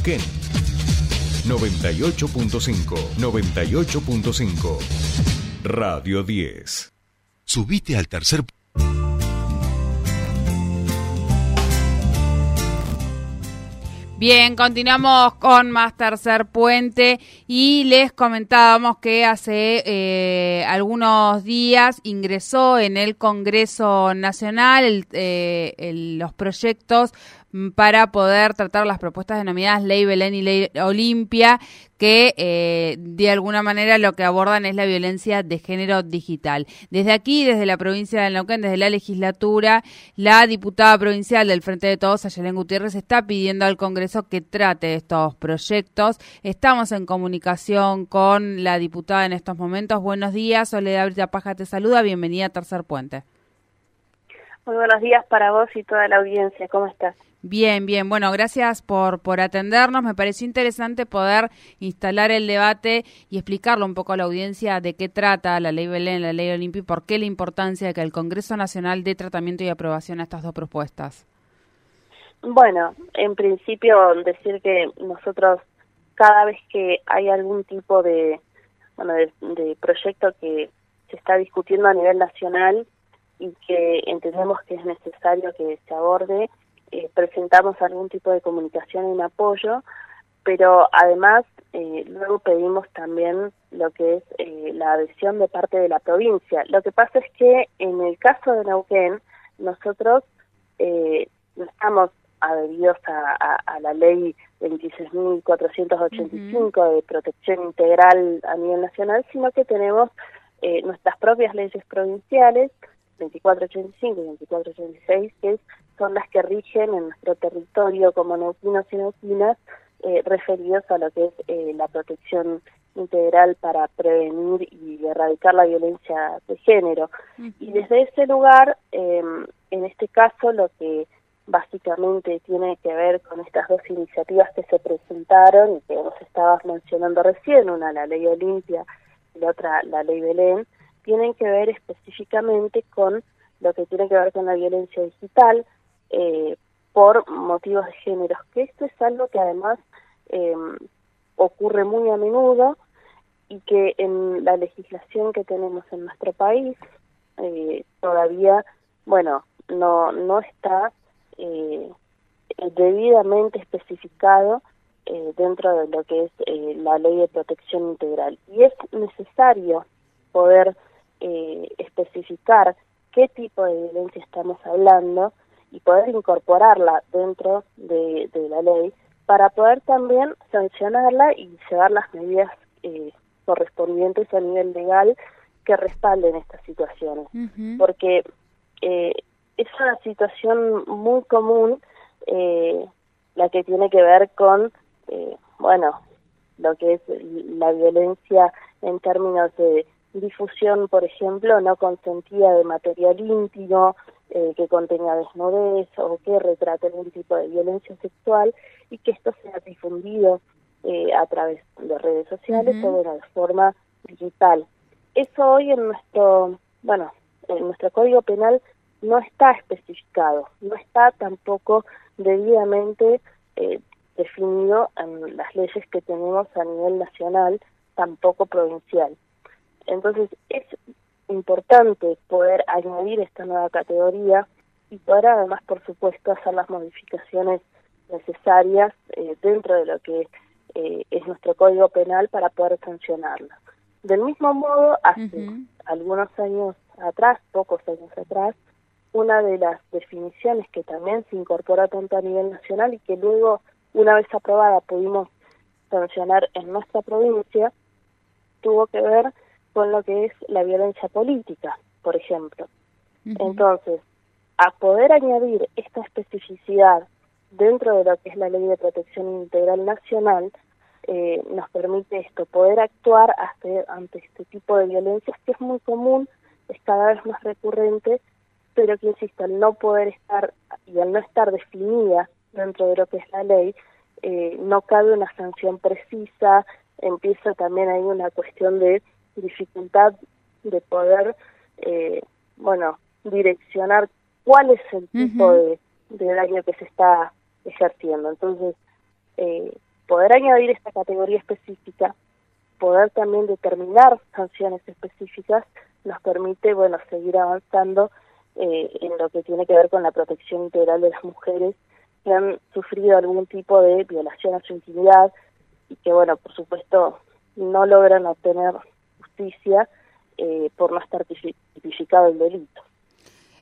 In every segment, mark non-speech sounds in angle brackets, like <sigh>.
Neuquén. 98.5, 98.5. Radio 10. Subite al tercer Bien, continuamos con más tercer puente y les comentábamos que hace eh, algunos días ingresó en el Congreso Nacional eh, los proyectos para poder tratar las propuestas denominadas Ley Belén y Ley Olimpia, que eh, de alguna manera lo que abordan es la violencia de género digital. Desde aquí, desde la provincia de Neuquén, desde la legislatura, la diputada provincial del Frente de Todos, Ayelen Gutiérrez, está pidiendo al Congreso que trate estos proyectos. Estamos en comunicación con la diputada en estos momentos. Buenos días, Soledad Paja te saluda. Bienvenida a Tercer Puente. Muy buenos días para vos y toda la audiencia. ¿Cómo estás? Bien, bien. Bueno, gracias por, por atendernos. Me pareció interesante poder instalar el debate y explicarle un poco a la audiencia de qué trata la ley Belén, la ley Olimpia y por qué la importancia de que el Congreso Nacional dé tratamiento y aprobación a estas dos propuestas. Bueno, en principio decir que nosotros cada vez que hay algún tipo de, bueno, de proyecto que se está discutiendo a nivel nacional y que entendemos que es necesario que se aborde, eh, presentamos algún tipo de comunicación en apoyo, pero además eh, luego pedimos también lo que es eh, la adhesión de parte de la provincia. Lo que pasa es que en el caso de Neuquén, nosotros no estamos adheridos a, a, la ley 26.485 de protección integral a nivel nacional, sino que tenemos nuestras propias leyes provinciales 2485 y 2486, que son las que rigen en nuestro territorio como neuquinos y neuquinas, eh, referidos a lo que es eh, la protección integral para prevenir y erradicar la violencia de género. Y desde ese lugar, em, en este caso, lo que básicamente tiene que ver con estas dos iniciativas que se presentaron y que vos estabas mencionando recién, una la ley Olimpia y la otra la ley Belén, tienen que ver específicamente con lo que tiene que ver con la violencia digital eh, por motivos de género, que esto es algo que además eh, ocurre muy a menudo y que en la legislación que tenemos en nuestro país eh, todavía, bueno, no, no está eh, debidamente especificado eh, dentro de lo que es eh, la ley de protección integral. Y es necesario poder eh, especificar qué tipo de violencia estamos hablando y poder incorporarla dentro de, la ley para poder también sancionarla y llevar las medidas eh, correspondientes a nivel legal que respalden estas situaciones. Porque eh, es una situación muy común eh, la que tiene que ver con, eh, bueno, lo que es la violencia en términos de difusión, por ejemplo, no consentida de material íntimo eh, que contenga desnudez o que retrate algún tipo de violencia sexual y que esto sea difundido eh, a través de redes sociales o de una forma digital. Eso hoy en nuestro, bueno, en nuestro Código Penal no está especificado, no está tampoco debidamente eh, definido en las leyes que tenemos a nivel nacional, tampoco provincial. Entonces es importante poder añadir esta nueva categoría y poder además, por supuesto, hacer las modificaciones necesarias eh, dentro de lo que eh, es nuestro código penal para poder sancionarla. Del mismo modo, hace algunos años atrás, pocos años atrás, una de las definiciones que también se incorporó tanto a nivel nacional y que luego, una vez aprobada, pudimos sancionar en nuestra provincia, tuvo que ver con lo que es la violencia política, por ejemplo. Entonces, a poder añadir esta especificidad dentro de lo que es la Ley de Protección Integral Nacional, eh, nos permite esto, poder actuar ante este tipo de violencias que es muy común, es cada vez más recurrente, pero que, insisto, al no poder estar y al no estar definida dentro de lo que es la ley, eh, no cabe una sanción precisa, empieza también ahí una cuestión de dificultad de poder, eh, bueno, direccionar cuál es el tipo de, daño que se está ejerciendo. Entonces, eh, poder añadir esta categoría específica, poder también determinar sanciones específicas, nos permite, bueno, seguir avanzando eh, en lo que tiene que ver con la protección integral de las mujeres que han sufrido algún tipo de violación a su intimidad y que, bueno, por supuesto, no logran obtener justicia eh, por no estar tipificado el delito.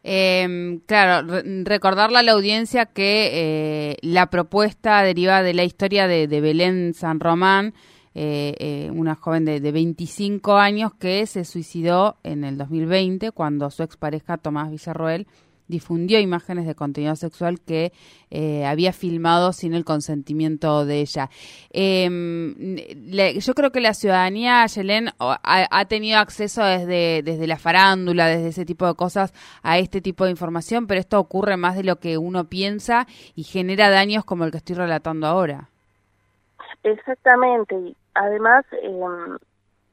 Eh, claro, recordarle a la audiencia que eh, la propuesta deriva de la historia de, Belén San Román, eh, eh, una joven de, de, 25 años que se suicidó en el 2020 cuando su expareja Tomás Villarroel difundió imágenes de contenido sexual que eh, había filmado sin el consentimiento de ella. Em, yo creo que la ciudadanía, Yelén, ha, ha, tenido acceso desde, desde la farándula, desde ese tipo de cosas, a este tipo de información, pero esto ocurre más de lo que uno piensa y genera daños como el que estoy relatando ahora. Exactamente. Además, em,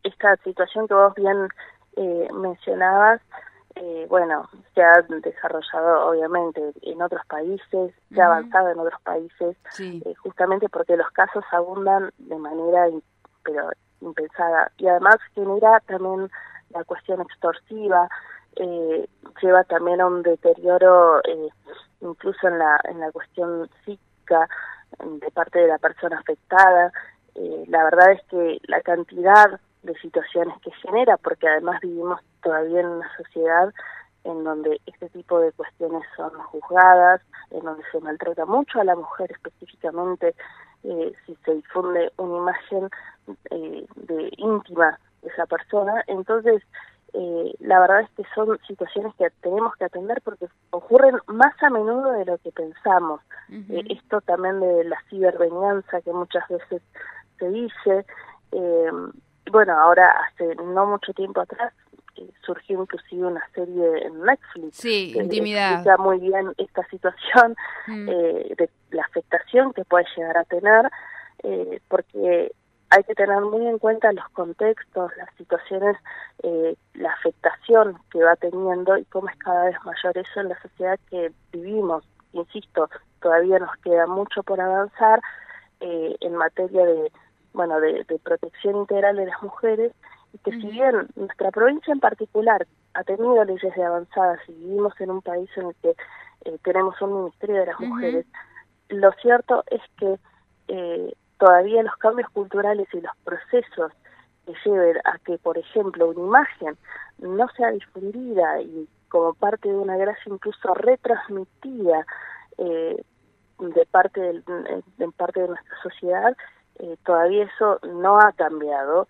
esta situación que vos bien eh, mencionabas, eh, bueno, se ha desarrollado obviamente en otros países, se ha avanzado en otros países, eh, justamente porque los casos abundan de manera pero impensada. Y además genera también la cuestión extorsiva, eh, lleva también a un deterioro eh, incluso en la, en la cuestión psíquica de parte de la persona afectada. Eh, la verdad es que la cantidad de situaciones que genera, porque además vivimos todavía en una sociedad en donde este tipo de cuestiones son juzgadas, en donde se maltrata mucho a la mujer específicamente, eh, si se difunde una imagen eh, de íntima de esa persona, entonces eh, la verdad es que son situaciones que tenemos que atender porque ocurren más a menudo de lo que pensamos. esto también de la cibervenganza que muchas veces se dice, bueno, ahora hace no mucho tiempo atrás eh, surgió inclusive una serie en Netflix sí, que intimidad. explica muy bien esta situación <laughs> mm. eh, de la afectación que puede llegar a tener, eh, porque hay que tener muy en cuenta los contextos, las situaciones, eh, la afectación que va teniendo y cómo es cada vez mayor eso en la sociedad que vivimos. Insisto, todavía nos queda mucho por avanzar eh, en materia de bueno, de, protección integral de las mujeres, y que si bien nuestra provincia en particular ha tenido leyes de avanzadas y vivimos en un país en el que eh, tenemos un Ministerio de las Mujeres, lo cierto es que eh, todavía los cambios culturales y los procesos que lleven a que, por ejemplo, una imagen no sea difundida y como parte de una gracia incluso retransmitida eh, de parte de parte de nuestra sociedad eh, todavía eso no ha cambiado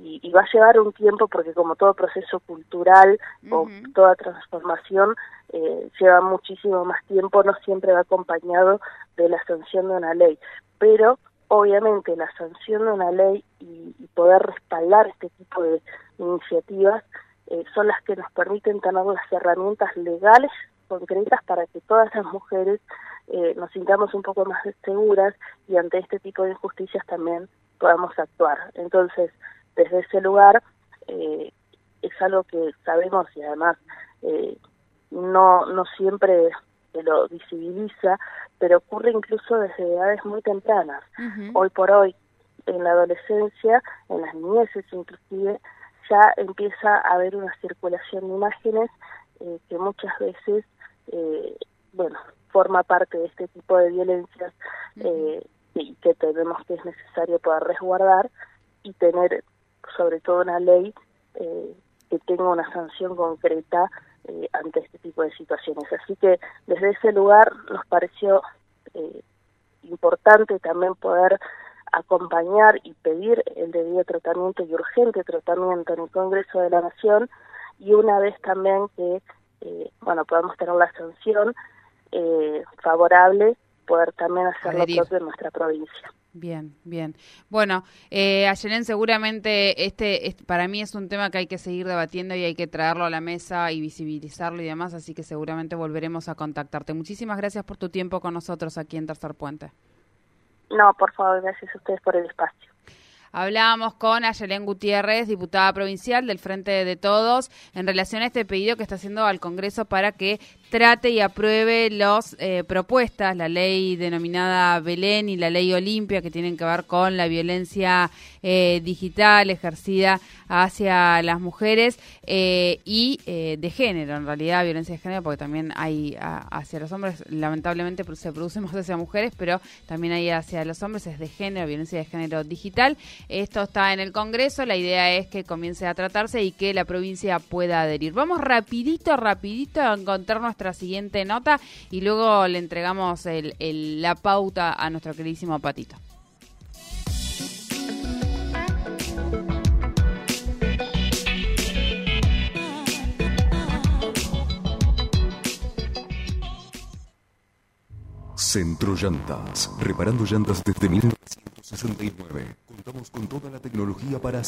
y, va a llevar un tiempo porque como todo proceso cultural o toda transformación eh, lleva muchísimo más tiempo, no siempre va acompañado de la sanción de una ley, pero obviamente la sanción de una ley y, poder respaldar este tipo de iniciativas eh, son las que nos permiten tener las herramientas legales concretas para que todas las mujeres eh, nos sintamos un poco más seguras y ante este tipo de injusticias también podamos actuar. Entonces, desde ese lugar eh, es algo que sabemos y además eh, no, no siempre se lo visibiliza, pero ocurre incluso desde edades muy tempranas. Hoy por hoy, en la adolescencia, en las niñeces inclusive, ya empieza a haber una circulación de imágenes eh, que muchas veces, eh, bueno, forma parte de este tipo de violencias eh, y que tenemos que es necesario poder resguardar y tener sobre todo una ley eh, que tenga una sanción concreta eh, ante este tipo de situaciones. Así que desde ese lugar nos pareció eh, importante también poder acompañar y pedir el debido tratamiento y urgente tratamiento en el Congreso de la Nación y una vez también que eh, bueno podamos tener la sanción eh, favorable poder también hacerlo propio en nuestra provincia. Bien, bien. Bueno, eh, seguramente este, para mí es un tema que hay que seguir debatiendo y hay que traerlo a la mesa y visibilizarlo y demás, así que seguramente volveremos a contactarte. Muchísimas gracias por tu tiempo con nosotros aquí en Tercer Puente. No, por favor, gracias a ustedes por el espacio. Hablábamos con Ayelén Gutiérrez, diputada provincial del Frente de Todos, en relación a este pedido que está haciendo al Congreso para que trate y apruebe las eh, propuestas, la ley denominada Belén y la ley Olimpia, que tienen que ver con la violencia eh, digital ejercida hacia las mujeres eh, y de género, en realidad violencia de género, porque también hay hacia los hombres, lamentablemente se produce más hacia mujeres, pero también hay hacia los hombres, es de género, violencia de género digital. Esto está en el Congreso, la idea es que comience a tratarse y que la provincia pueda adherir. Vamos rapidito, rapidito a encontrar nuestra siguiente nota y luego le entregamos la pauta a nuestro queridísimo Patito. Centro Llantas, reparando llantas desde 1969. Contamos con toda la tecnología para